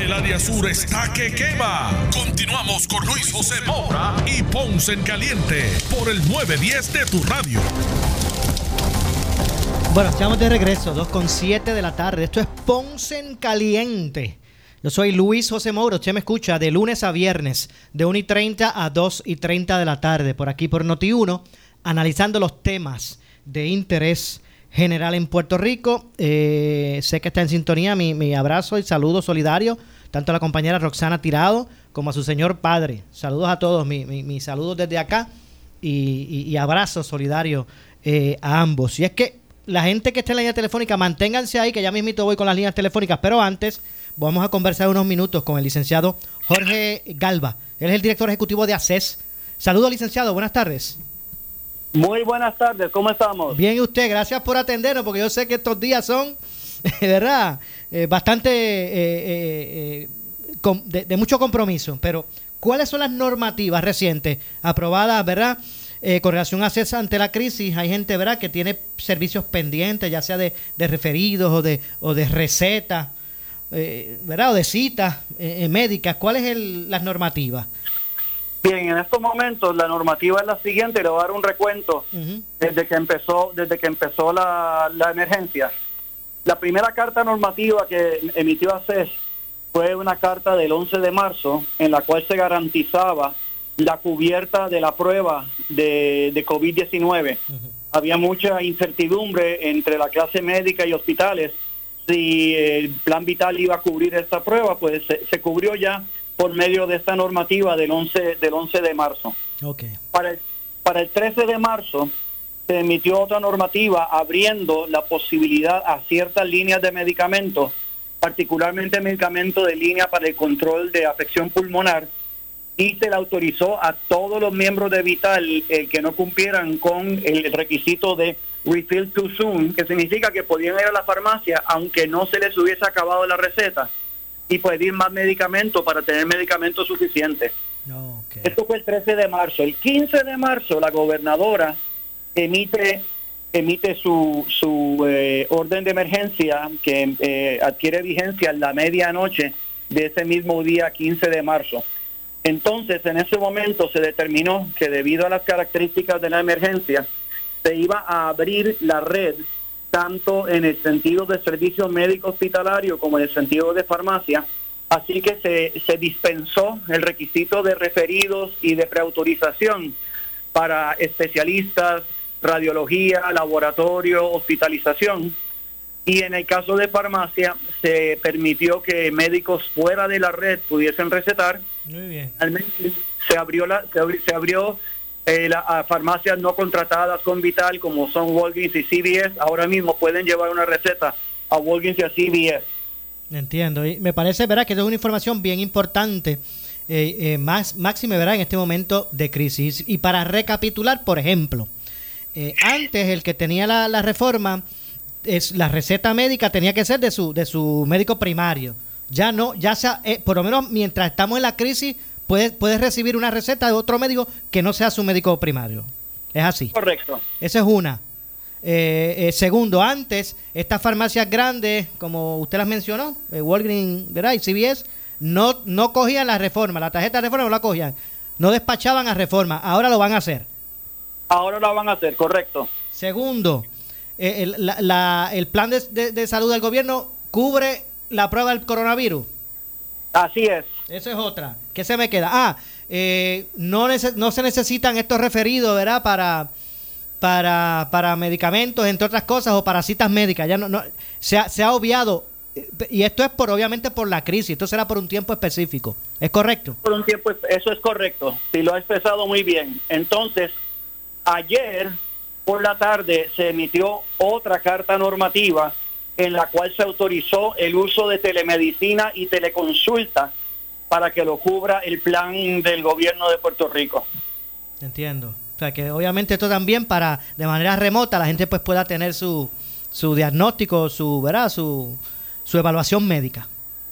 El área sur está que quema. Continuamos con Luis José Moura y Ponce en Caliente por el 910 de tu radio. Bueno, estamos de regreso, 2 con 7 de la tarde. Esto es Ponce en Caliente. Yo soy Luis José Moura. Usted me escucha de lunes a viernes, de 1 y 30 a 2 y 30 de la tarde, por aquí por Noti1, analizando los temas de interés general en Puerto Rico. Eh, sé que está en sintonía. Mi, mi, abrazo y saludo solidario tanto a la compañera Roxana Tirado como a su señor padre. Saludos a todos, mis mi, saludos desde acá y, y, abrazos solidarios eh, a ambos. Y es que la gente que esté en la línea telefónica, manténganse ahí, que ya mismito voy con las líneas telefónicas, pero antes vamos a conversar unos minutos con el licenciado Jorge Galva. Él es el director ejecutivo de ACES. Saludos, licenciado, buenas tardes. Muy buenas tardes, ¿cómo estamos? Bien, y usted, gracias por atendernos, porque yo sé que estos días son, ¿verdad? Eh, bastante eh, eh, de, mucho compromiso, pero ¿cuáles son las normativas recientes aprobadas, ¿verdad? con relación a ACES ante la crisis, hay gente, ¿verdad?, que tiene servicios pendientes, ya sea de, referidos o de, o de recetas, ¿verdad?, o de citas médicas. ¿Cuáles son las normativas? Bien, en estos momentos la normativa es la siguiente, le voy a dar un recuento desde que empezó, desde que empezó la, emergencia. La primera carta normativa que emitió ACES fue una carta del 11 de marzo en la cual se garantizaba la cubierta de la prueba de, de COVID-19. Había mucha incertidumbre entre la clase médica y hospitales si el plan vital iba a cubrir esta prueba, pues se cubrió ya por medio de esta normativa del 11, del 11 de marzo. Okay. Para, el, para el 13 de marzo se emitió otra normativa abriendo la posibilidad a ciertas líneas de medicamentos, particularmente medicamentos de línea para el control de afección pulmonar, y se le autorizó a todos los miembros de Vital el que no cumplieran con el requisito de refill too soon, que significa que podían ir a la farmacia aunque no se les hubiese acabado la receta y pedir más medicamentos para tener medicamentos suficientes. Esto fue el 13 de marzo. El 15 de marzo la gobernadora emite emite su, su eh, orden de emergencia que eh, adquiere vigencia en la medianoche de ese mismo día 15 de marzo. Entonces, en ese momento se determinó que debido a las características de la emergencia, se iba a abrir la red tanto en el sentido de servicio médico hospitalario como en el sentido de farmacia. Así que se, se dispensó el requisito de referidos y de preautorización para especialistas, radiología, laboratorio, hospitalización. Y en el caso de farmacia se permitió que médicos fuera de la red pudiesen recetar. Muy bien. Se abrió, la, se abrió eh, las farmacias no contratadas con Vital, como son Walgreens y CVS, ahora mismo pueden llevar una receta a Walgreens y a CVS. Entiendo, y me parece, ¿verdad?, que es una información bien importante, eh, eh, más máxime, ¿verdad?, en este momento de crisis. Y para recapitular, por ejemplo, antes el que tenía la, la, reforma, es la receta médica tenía que ser de su, de su médico primario. Ya no, ya sea, por lo menos mientras estamos en la crisis, puedes, recibir una receta de otro médico que no sea su médico primario. Es así. Correcto. Esa es una. Eh, eh, segundo, antes, estas farmacias grandes, como usted las mencionó, eh, Walgreens ¿verdad? y CVS, no, no cogían la reforma, la tarjeta de reforma no la cogían, no despachaban a reforma, ahora lo van a hacer. Ahora lo van a hacer, correcto. Segundo, el, el, plan de, de salud del gobierno cubre la prueba del coronavirus. Así es. Esa es otra. ¿Qué se me queda? Ah, eh, no, no se necesitan estos referidos, ¿verdad? Para, para, para medicamentos, entre otras cosas, o para citas médicas. Ya no, no se, ha, se ha obviado, eh, y esto es por obviamente por la crisis, esto será por un tiempo específico. ¿Es correcto? Por un tiempo, eso es correcto. Sí, lo ha expresado muy bien. Entonces, ayer por la tarde se emitió otra carta normativa en la cual se autorizó el uso de telemedicina y teleconsulta para que lo cubra el plan del gobierno de Puerto Rico. Entiendo. O sea, que obviamente esto también para de manera remota la gente pues pueda tener su, su diagnóstico, su, ¿verdad? Su, su evaluación médica.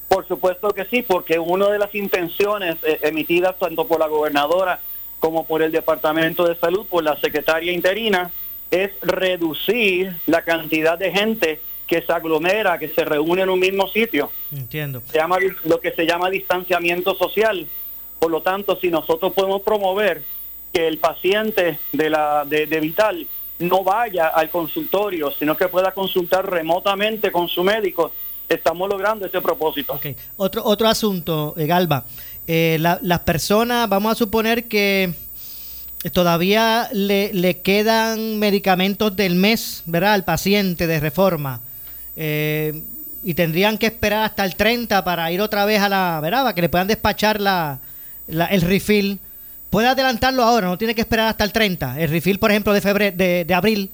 Por supuesto que sí, porque una de las intenciones eh, emitidas tanto por la gobernadora como por el Departamento de Salud, por la secretaria interina, es reducir la cantidad de gente que se aglomera, que se reúne en un mismo sitio. Entiendo. Se llama lo que se llama distanciamiento social. Por lo tanto, si nosotros podemos promover que el paciente de la de, Vital no vaya al consultorio, sino que pueda consultar remotamente con su médico, estamos logrando ese propósito. Okay. Otro otro asunto, eh, Galba. Eh, las personas, vamos a suponer que todavía le, le quedan medicamentos del mes, ¿verdad? Al paciente de reforma. Eh, y tendrían que esperar hasta el 30 para ir otra vez a la, ¿verdad? Para que le puedan despachar la, la- el refill. Puede adelantarlo ahora, no tiene que esperar hasta el 30. El refill, por ejemplo, de febrero, de, de abril.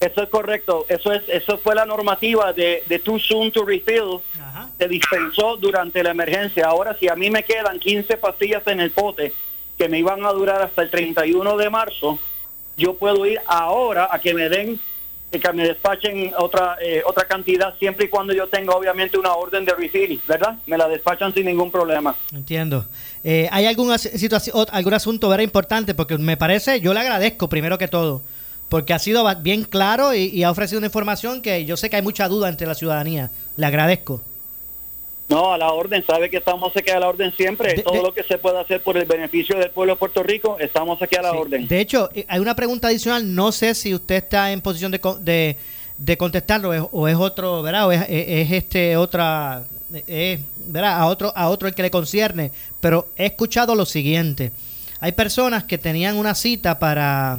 Eso es correcto. Eso es eso fue la normativa de, de too soon to refill. Se dispensó durante la emergencia. Ahora, si a mí me quedan 15 pastillas en el pote que me iban a durar hasta el 31 de marzo, yo puedo ir ahora a que me den, que me despachen otra eh, otra cantidad, siempre y cuando yo tenga obviamente una orden de refill, ¿verdad? Me la despachan sin ningún problema. Entiendo. Eh, ¿Hay alguna situación, algún asunto ¿verdad? importante? Porque me parece, yo le agradezco primero que todo, porque ha sido bien claro y ha ofrecido una información que yo sé que hay mucha duda entre la ciudadanía. Le agradezco. No, a la orden, sabe que estamos aquí a la orden siempre. Todo lo que se pueda hacer por el beneficio del pueblo de Puerto Rico, estamos aquí a la orden. De hecho, eh, hay una pregunta adicional, no sé si usted está en posición de, de, de contestarlo o es, o es otro, ¿verdad? O es, es- es este otra, es, ¿verdad? A otro, a otro el que le concierne, pero he escuchado lo siguiente. Hay personas que tenían una cita para,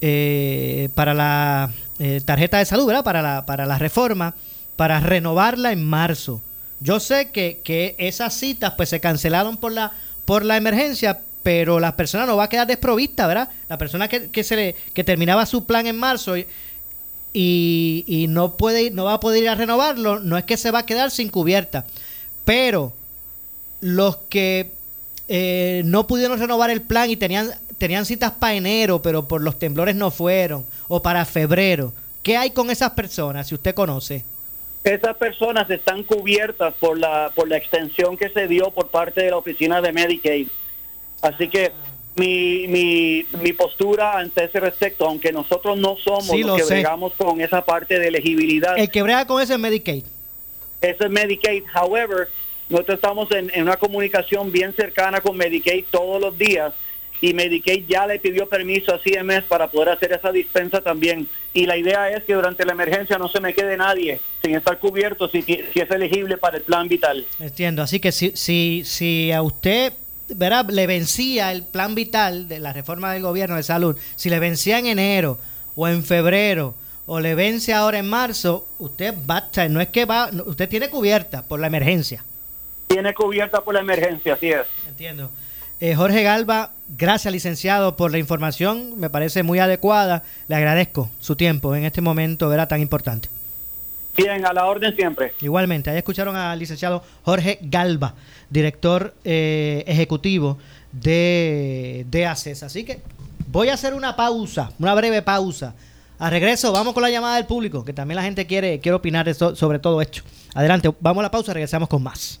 eh, para la eh, tarjeta de salud, ¿verdad? Para la, para la reforma, para renovarla en marzo. Yo sé que, que esas citas pues se cancelaron por la, por la emergencia, pero la persona no va a quedar desprovista, ¿verdad? La persona que, que se le, que terminaba su plan en marzo y, y, no puede ir- no va a poder ir a renovarlo, no es que se va a quedar sin cubierta. Pero los que eh, no pudieron renovar el plan y tenían, tenían citas para enero, pero por los temblores no fueron, o para febrero, ¿qué hay con esas personas, si usted conoce? Esas personas están cubiertas por la por la extensión que se dio por parte de la oficina de Medicaid. Así que mi, mi, mi postura ante ese respecto, aunque nosotros no somos Sí, los lo que sé. bregamos con esa parte de elegibilidad, El que brega con ese es Medicaid. Eso es Medicaid. However, nosotros estamos en, en una comunicación bien cercana con Medicaid todos los días y Medicaid ya le pidió permiso a CMS para poder hacer esa dispensa también. Y la idea es que durante la emergencia no se me quede nadie sin estar cubierto si, si es elegible para el plan vital. Entiendo, así que si, si, si a usted ¿verdad? le vencía el plan vital de la reforma del gobierno de salud, si le vencía en enero o en febrero o le vence ahora en marzo, usted va, sea, no es que va, usted tiene cubierta por la emergencia. Tiene cubierta por la emergencia, así es. Entiendo. Eh, Jorge Galva, gracias licenciado por la información, me parece muy adecuada, le agradezco su tiempo en este momento, ¿verdad? Tan importante. Bien, a la orden siempre. Igualmente, ahí escucharon al licenciado Jorge Galva, director eh, ejecutivo de, de ACES. Así que voy a hacer una pausa, una breve pausa. A regreso, vamos con la llamada del público, que también la gente quiere, quiere opinar de so- sobre todo esto. Adelante, vamos a la pausa, regresamos con más.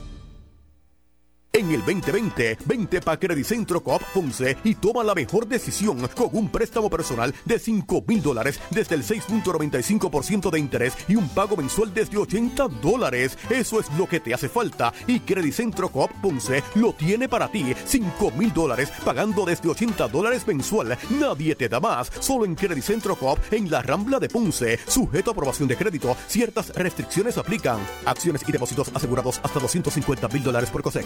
En el 2020, vente pa' Credicentro Coop Ponce y toma la mejor decisión con un préstamo personal de 5 mil dólares desde el 6.95% de interés y un pago mensual desde 80 dólares. Eso es lo que te hace falta y Credicentro Coop Ponce lo tiene para ti. 5 mil dólares pagando desde 80 dólares mensual. Nadie te da más. Solo en Credicentro Coop en la Rambla de Ponce. Sujeto a aprobación de crédito. Ciertas restricciones aplican. Acciones y depósitos asegurados hasta 250 mil dólares por COSEC.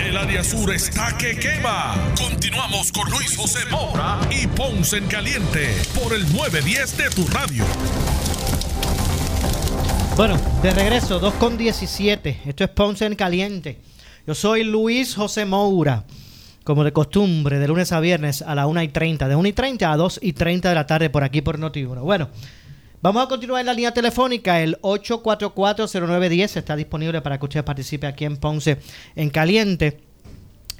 El área sur está que quema. Continuamos con Luis José Moura y Ponce en Caliente por el 910 de tu radio. Bueno, de regreso, 2 con 17. Esto es Ponce en Caliente. Yo soy Luis José Moura. Como de costumbre, de lunes a viernes a la 1 y 30. De 1 y 30 a 2 y 30 de la tarde por aquí por Noti1. Bueno, vamos a continuar en la línea telefónica. El 8440910 está disponible para que usted participe aquí en Ponce en Caliente.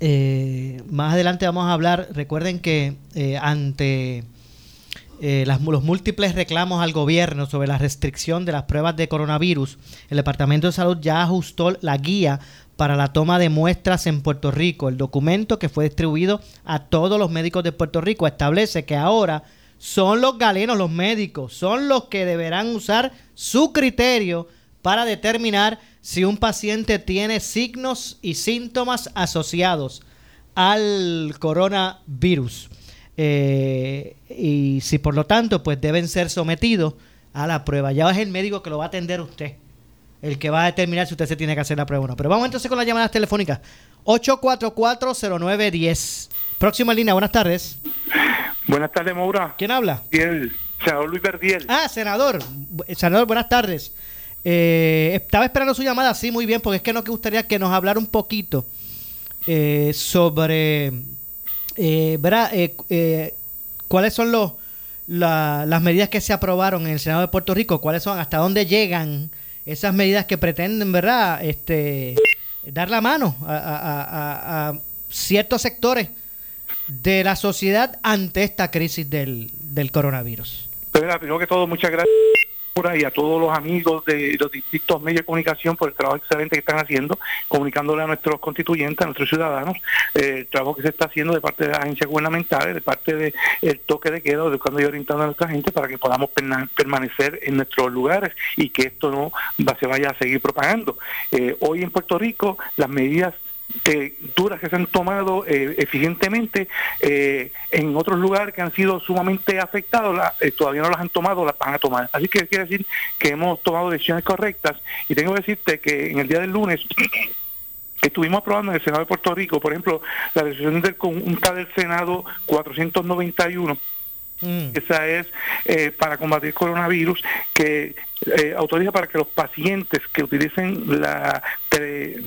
Eh, más adelante vamos a hablar. Recuerden que eh, ante eh, los múltiples reclamos al gobierno sobre la restricción de las pruebas de coronavirus, el Departamento de Salud ya ajustó la guía para la toma de muestras en Puerto Rico. El documento que fue distribuido a todos los médicos de Puerto Rico establece que ahora son los galenos, los médicos, son los que deberán usar su criterio para determinar si un paciente tiene signos y síntomas asociados al coronavirus. Eh, y si por lo tanto, pues deben ser sometidos a la prueba. Ya es el médico que lo va a atender usted, el que va a determinar si usted se tiene que hacer la prueba o no. Pero vamos entonces con las llamadas telefónicas. 8440910. Próxima línea, buenas tardes. Buenas tardes, Maura. ¿Quién habla? Verdiel, senador Luis Verdiel. Ah, senador. Senador, buenas tardes. Eh, estaba esperando su llamada, sí, muy bien, porque es que nos gustaría que nos hablara un poquito eh, sobre, eh, ¿verdad? Eh, eh, cuáles son los la- las medidas que se aprobaron en el Senado de Puerto Rico, cuáles son, hasta dónde llegan esas medidas que pretenden, ¿verdad? Este, dar la mano a, a- a- a- a ciertos sectores de la sociedad ante esta crisis del, del coronavirus. Pues, primero que todo, muchas gracias y a todos los amigos de los distintos medios de comunicación por el trabajo excelente que están haciendo, comunicándole a nuestros constituyentes, a nuestros ciudadanos, eh, el trabajo que se está haciendo de parte de las agencias gubernamentales, de parte del toque de queda, educando y orientando a nuestra gente para que podamos permanecer en nuestros lugares y que esto no se vaya a seguir propagando. Eh, hoy en Puerto Rico, las medidas eh, duras que se han tomado eh, eficientemente eh, en otros lugares que han sido sumamente afectados, la- eh, todavía no las han tomado, las van a tomar. Así que quiere decir que hemos tomado decisiones correctas. Y tengo que decirte que en el día del lunes estuvimos aprobando en el Senado de Puerto Rico, por ejemplo, la decisión del conjunta del Senado 491 esa es eh, para combatir coronavirus, que eh, autoriza para que los pacientes que utilicen la tele-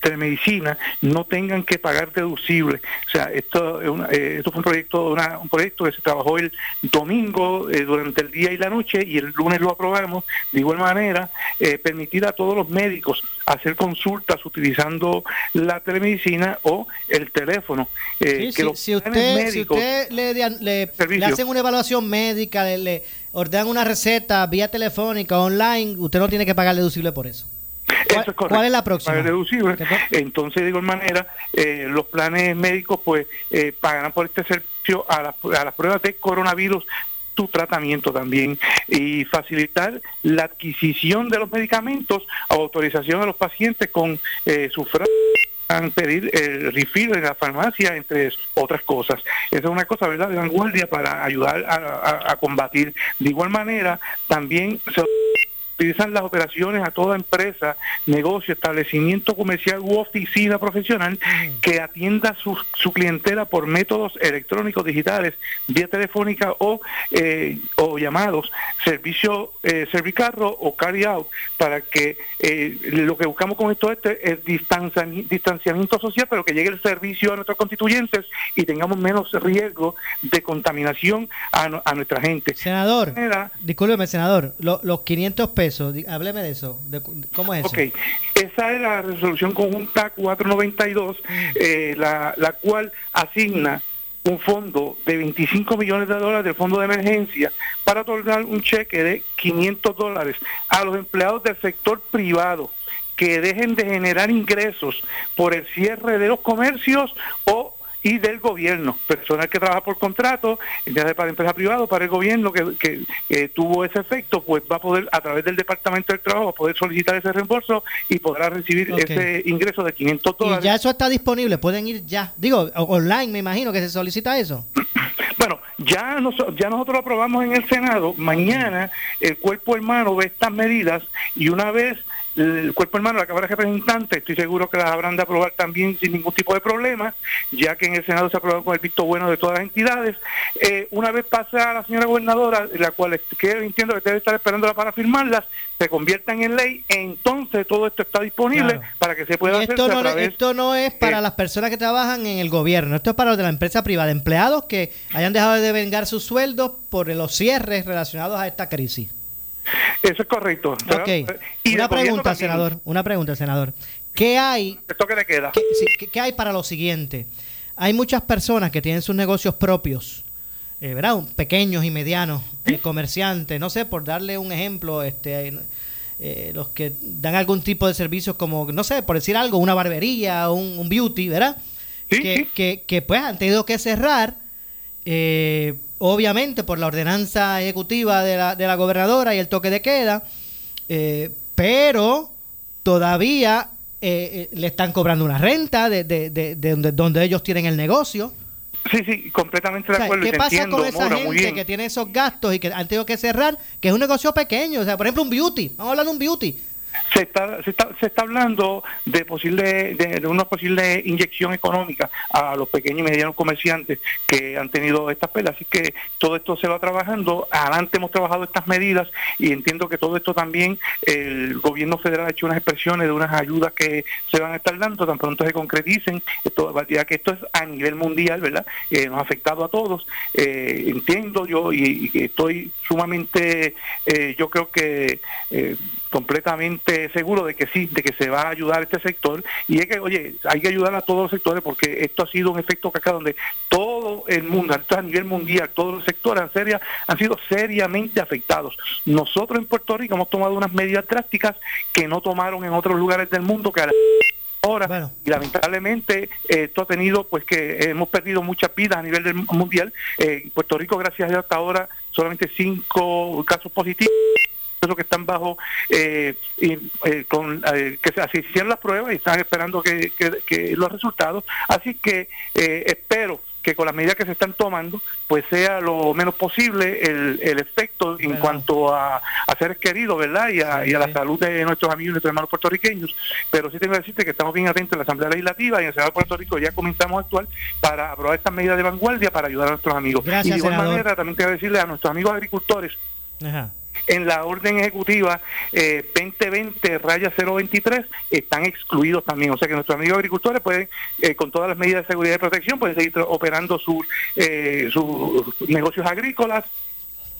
telemedicina no tengan que pagar deducible. O sea, esto, es una- eh, esto fue un proyecto, una- un proyecto que se trabajó el domingo eh, durante el día y la noche y el lunes lo aprobamos. De igual manera, eh, permitir a todos los médicos hacer consultas utilizando la telemedicina o el teléfono. Sí, que sí, si, usted, si médicos- usted le, le hacen una evaluación médica, le, le ordenan una receta vía telefónica, online, usted no tiene que pagar deducible por eso. ¿Cuál, Eso es correcto. cuál es la próxima? Deducible. Entonces, de igual manera, eh, los planes médicos pues eh, pagarán por este servicio a las, a las pruebas de coronavirus tu tratamiento también y facilitar la adquisición de los medicamentos a autorización de los pacientes con eh, su pedir el refill en la farmacia, entre otras cosas. Esa es una cosa, ¿verdad?, de vanguardia para ayudar a, a- a combatir. De igual manera, también se utilizan las operaciones a toda empresa, negocio, establecimiento comercial u oficina profesional que atienda su, su clientela por métodos electrónicos digitales, vía telefónica o, eh, o llamados, servicio eh, servicarro o carry out, para que eh, lo que buscamos con esto este es distanciami- distanciamiento social, pero que llegue el servicio a nuestros constituyentes y tengamos menos riesgo de contaminación a, a nuestra gente. Senador, discúlpeme, senador, lo- los 500 pesos, di- hábleme de eso. de ¿Cómo es eso? Ok, esa es la resolución conjunta 492, eh, la, la cual asigna un fondo de 25 millones de dólares del fondo de emergencia para otorgar un cheque de 500 dólares a los empleados del sector privado que dejen de generar ingresos por el cierre de los comercios o y del gobierno, personal que trabaja por contrato, ya sea para empresa privada o para el gobierno que, que, eh, tuvo ese efecto, pues va a poder, a través del Departamento del Trabajo, poder solicitar ese reembolso y podrá recibir ese ingreso de 500 Y dólares. ya eso está disponible, pueden ir ya. Digo, online me imagino que se solicita eso. Bueno, ya, noso- ya nosotros lo aprobamos en el Senado. Mañana el cuerpo hermano ve estas medidas y una vez el cuerpo hermano, la Cámara de Representantes, estoy seguro que las habrán de aprobar también sin ningún tipo de problema, ya que en el Senado se aprobó con el visto bueno de todas las entidades. Eh, una vez pasa a la señora gobernadora, la cual que entiendo que debe estar esperándola para firmarlas, se conviertan en ley, entonces todo esto está disponible Claro. para que se pueda Y hacer esto, no, a través esto no es para eh, las personas que trabajan en el gobierno, esto es para los de la empresa privada, empleados que hayan dejado de vengar sus sueldos por los cierres relacionados a esta crisis. Eso es correcto. Ok. Y una pregunta, también. senador. Una pregunta, senador. ¿Qué hay? Esto que queda. ¿Qué, sí, qué- qué hay para lo siguiente? Hay muchas personas que tienen sus negocios propios eh, ¿verdad? Pequeños y medianos eh, comerciantes, no sé, por darle un ejemplo, este, eh, los que dan algún tipo de servicios como, no sé, por decir algo, una barbería, un, un beauty, ¿verdad? que, que, que, pues han tenido que cerrar, eh, obviamente por la ordenanza ejecutiva de la, de la gobernadora y el toque de queda, eh, pero todavía eh, eh, le están cobrando una renta de, de, de- de donde, donde ellos tienen el negocio. Sí, sí, completamente O de sea, acuerdo. y ¿Qué te pasa entiendo, con esa gente que tiene esos gastos y que han tenido que cerrar, que es un negocio pequeño? O sea, por ejemplo, un beauty. Vamos a hablar de un beauty. Se está, se está, se está hablando de posible de, una posible inyección económica a los pequeños y medianos comerciantes que han tenido estas pelas. Así que todo esto se va trabajando. Adelante hemos trabajado estas medidas y entiendo que todo esto también el gobierno federal ha hecho unas expresiones de unas ayudas que se van a estar dando tan pronto se concreticen. Esto, ya que esto es a nivel mundial, ¿verdad? Eh, nos ha afectado a todos. Eh, entiendo yo y, y estoy sumamente, eh, yo creo que eh, completamente seguro de que sí, de que se va a ayudar a este sector. Y es que, oye, hay que ayudar a todos los sectores porque esto ha sido un efecto cascada donde todo el mundo, a nivel mundial, todos los sectores han, seria, han sido seriamente afectados. Nosotros en Puerto Rico hemos tomado unas medidas drásticas que no tomaron en otros lugares del mundo que a la ahora y lamentablemente eh, esto ha tenido pues que hemos perdido muchas vidas a nivel del mundial. Eh, en Puerto Rico gracias a Dios hasta ahora solamente cinco casos positivos los que están bajo eh, y, eh, con eh, que se, hicieron las pruebas y están esperando que, que- que los resultados. Así que eh, espero que con las medidas que se están tomando pues sea lo menos posible el, el efecto en cuanto a, a seres queridos verdad y a, y a la salud de nuestros amigos y nuestros hermanos puertorriqueños. Pero sí tengo que decirte que estamos bien atentos en la Asamblea Legislativa y en el Senado de Puerto Rico ya comenzamos a actuar para aprobar estas medidas de vanguardia para ayudar a nuestros amigos. Gracias, y de igual senador. manera también tengo que decirle a nuestros amigos agricultores Ajá. En la orden ejecutiva eh, 2020 raya 023 están excluidos también. O sea que nuestros amigos agricultores pueden, eh, con todas las medidas de seguridad y protección, pueden seguir operando sus eh, sus negocios agrícolas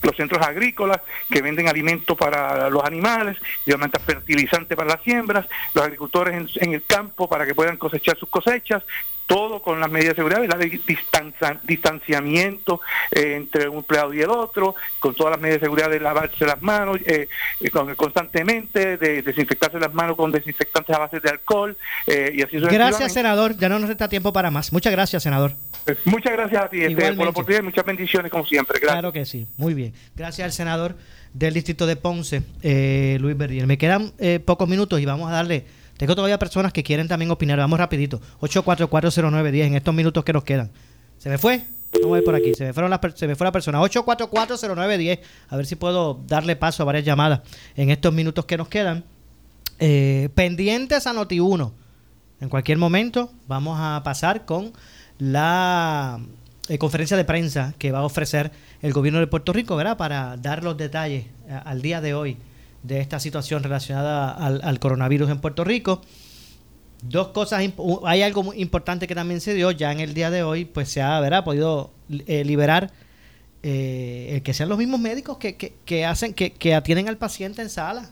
los centros agrícolas que venden alimentos para los animales, obviamente fertilizantes para las siembras, los agricultores en el campo para que puedan cosechar sus cosechas, todo con las medidas de seguridad, la de distanza- distanciamiento eh, entre un empleado y el otro, con todas las medidas de seguridad de lavarse las manos eh, eh, con- constantemente, de desinfectarse las manos con desinfectantes a base de alcohol eh, y así Gracias, senador. Ya no nos resta tiempo para más. Muchas gracias, senador. Muchas gracias a ti este, por la oportunidad y muchas bendiciones como siempre. Gracias. Claro que sí, muy bien. Gracias al senador del distrito de Ponce, eh, Luis Verdier. Me quedan eh, pocos minutos y vamos a darle... Tengo todavía personas que quieren también opinar. Vamos rapidito. 8440910 en estos minutos que nos quedan. ¿Se me fue? Vamos a ver por aquí. Se me, fueron las se me fue la persona. 8440910. A ver si puedo darle paso a varias llamadas en estos minutos que nos quedan. Eh, pendientes a Noti1. En cualquier momento vamos a pasar con la eh, conferencia de prensa que va a ofrecer el gobierno de Puerto Rico, ¿verdad? Para dar los detalles eh, al día de hoy de esta situación relacionada al, al coronavirus en Puerto Rico. Dos cosas, hay algo muy importante que también se dio ya en el día de hoy, pues se ha ¿verdad? podido eh, liberar eh, el que sean los mismos médicos que, que, que hacen, que, que atienden al paciente en sala,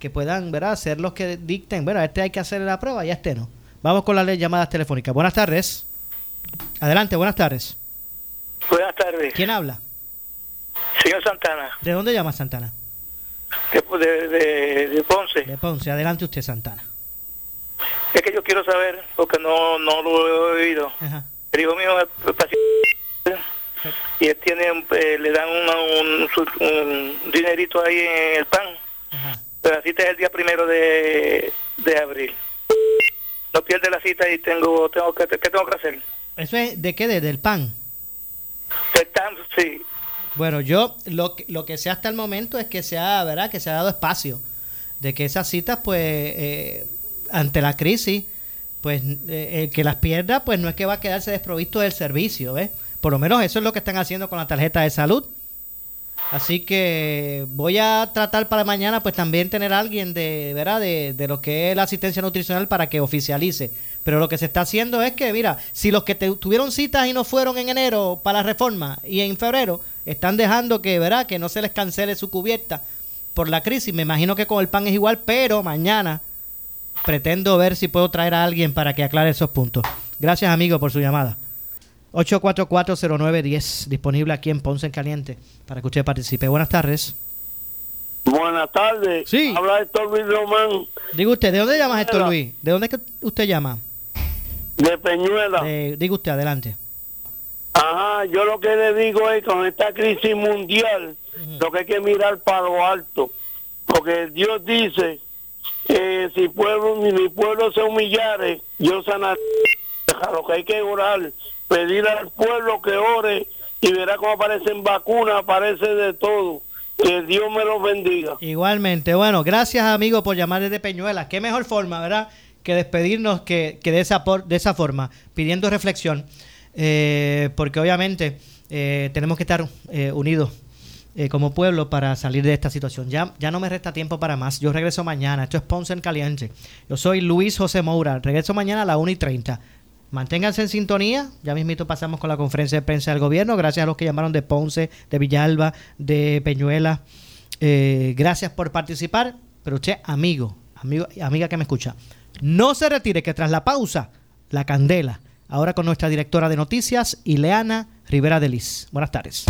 que puedan ¿verdad? ser los que dicten, bueno, a este hay que hacer la prueba y a este no. Vamos con las llamadas telefónicas. Buenas tardes. Adelante, buenas tardes. Buenas tardes. ¿Quién habla? Señor Santana, ¿De dónde llama Santana? De, de, de- de Ponce. De Ponce. Adelante usted, Santana. Es que yo quiero saber, porque no, no lo he oído. Ajá. El hijo mío es paciente y él tiene, eh, le dan una- un, un dinerito ahí en el pan. Pero la cita es el día primero de, de abril. No pierde la cita y tengo, tengo que, ¿qué tengo que hacer? ¿Eso es de qué? De- del PAN. Están, sí, Bueno, yo lo, que- lo que sé hasta el momento es que se ha, ¿verdad? Que se ha dado espacio de que esas citas, pues, eh, ante la crisis, pues, eh, el que las pierda, pues no es que va a quedarse desprovisto del servicio, ¿ves? Por lo menos eso es lo que están haciendo con la tarjeta de salud. Así que voy a tratar para mañana, pues también tener a alguien de, ¿verdad? De, de lo que es la asistencia nutricional para que oficialice. Pero lo que se está haciendo es que, mira, si los que te- tuvieron citas y no fueron en enero para la reforma y en febrero, están dejando que, ¿verdad? Que no se les cancele su cubierta por la crisis. Me imagino que con el pan es igual, pero mañana pretendo ver si puedo traer a alguien para que aclare esos puntos. Gracias, amigo, por su llamada. 8440910, disponible aquí en Ponce en Caliente, para que usted participe. Buenas tardes. Buenas tardes. Sí. Habla Héctor Luis Román. Diga usted, ¿de dónde llama Héctor Luis? ¿De dónde es que usted llama? De Peñuela. diga usted, adelante. Ajá, yo lo que le digo es con esta crisis mundial, lo que hay que mirar para lo alto. Porque Dios dice, eh, si pueblo, mi pueblo se humillare, yo sanaré. Lo que hay que orar, pedir al pueblo que ore y verá cómo aparecen vacunas, aparece de todo. Que Dios me los bendiga. Igualmente, bueno, gracias amigo por llamar desde Peñuela. Qué mejor forma, ¿verdad? Que despedirnos que, que de, esa por, de esa forma, pidiendo reflexión, eh, porque obviamente eh, tenemos que estar eh, unidos eh, como pueblo para salir de esta situación. Ya, ya no me resta tiempo para más. Yo regreso mañana. Esto es Ponce en Caliente. Yo soy Luis José Moura. Regreso mañana a las 1 y 30. Manténganse en sintonía. Ya mismito pasamos con la conferencia de prensa del gobierno. Gracias a los que llamaron de Ponce, de Villalba, de Peñuela. Eh, gracias por participar. Pero usted, amigo, amigo, amiga que me escucha, no se retire que tras la pausa, la candela. Ahora con nuestra directora de noticias, Ileana Rivera de Liz. Buenas tardes.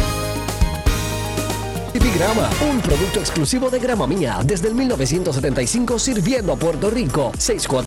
Grama, un producto exclusivo de Grama Mía, desde el 1975 sirviendo a Puerto Rico. 64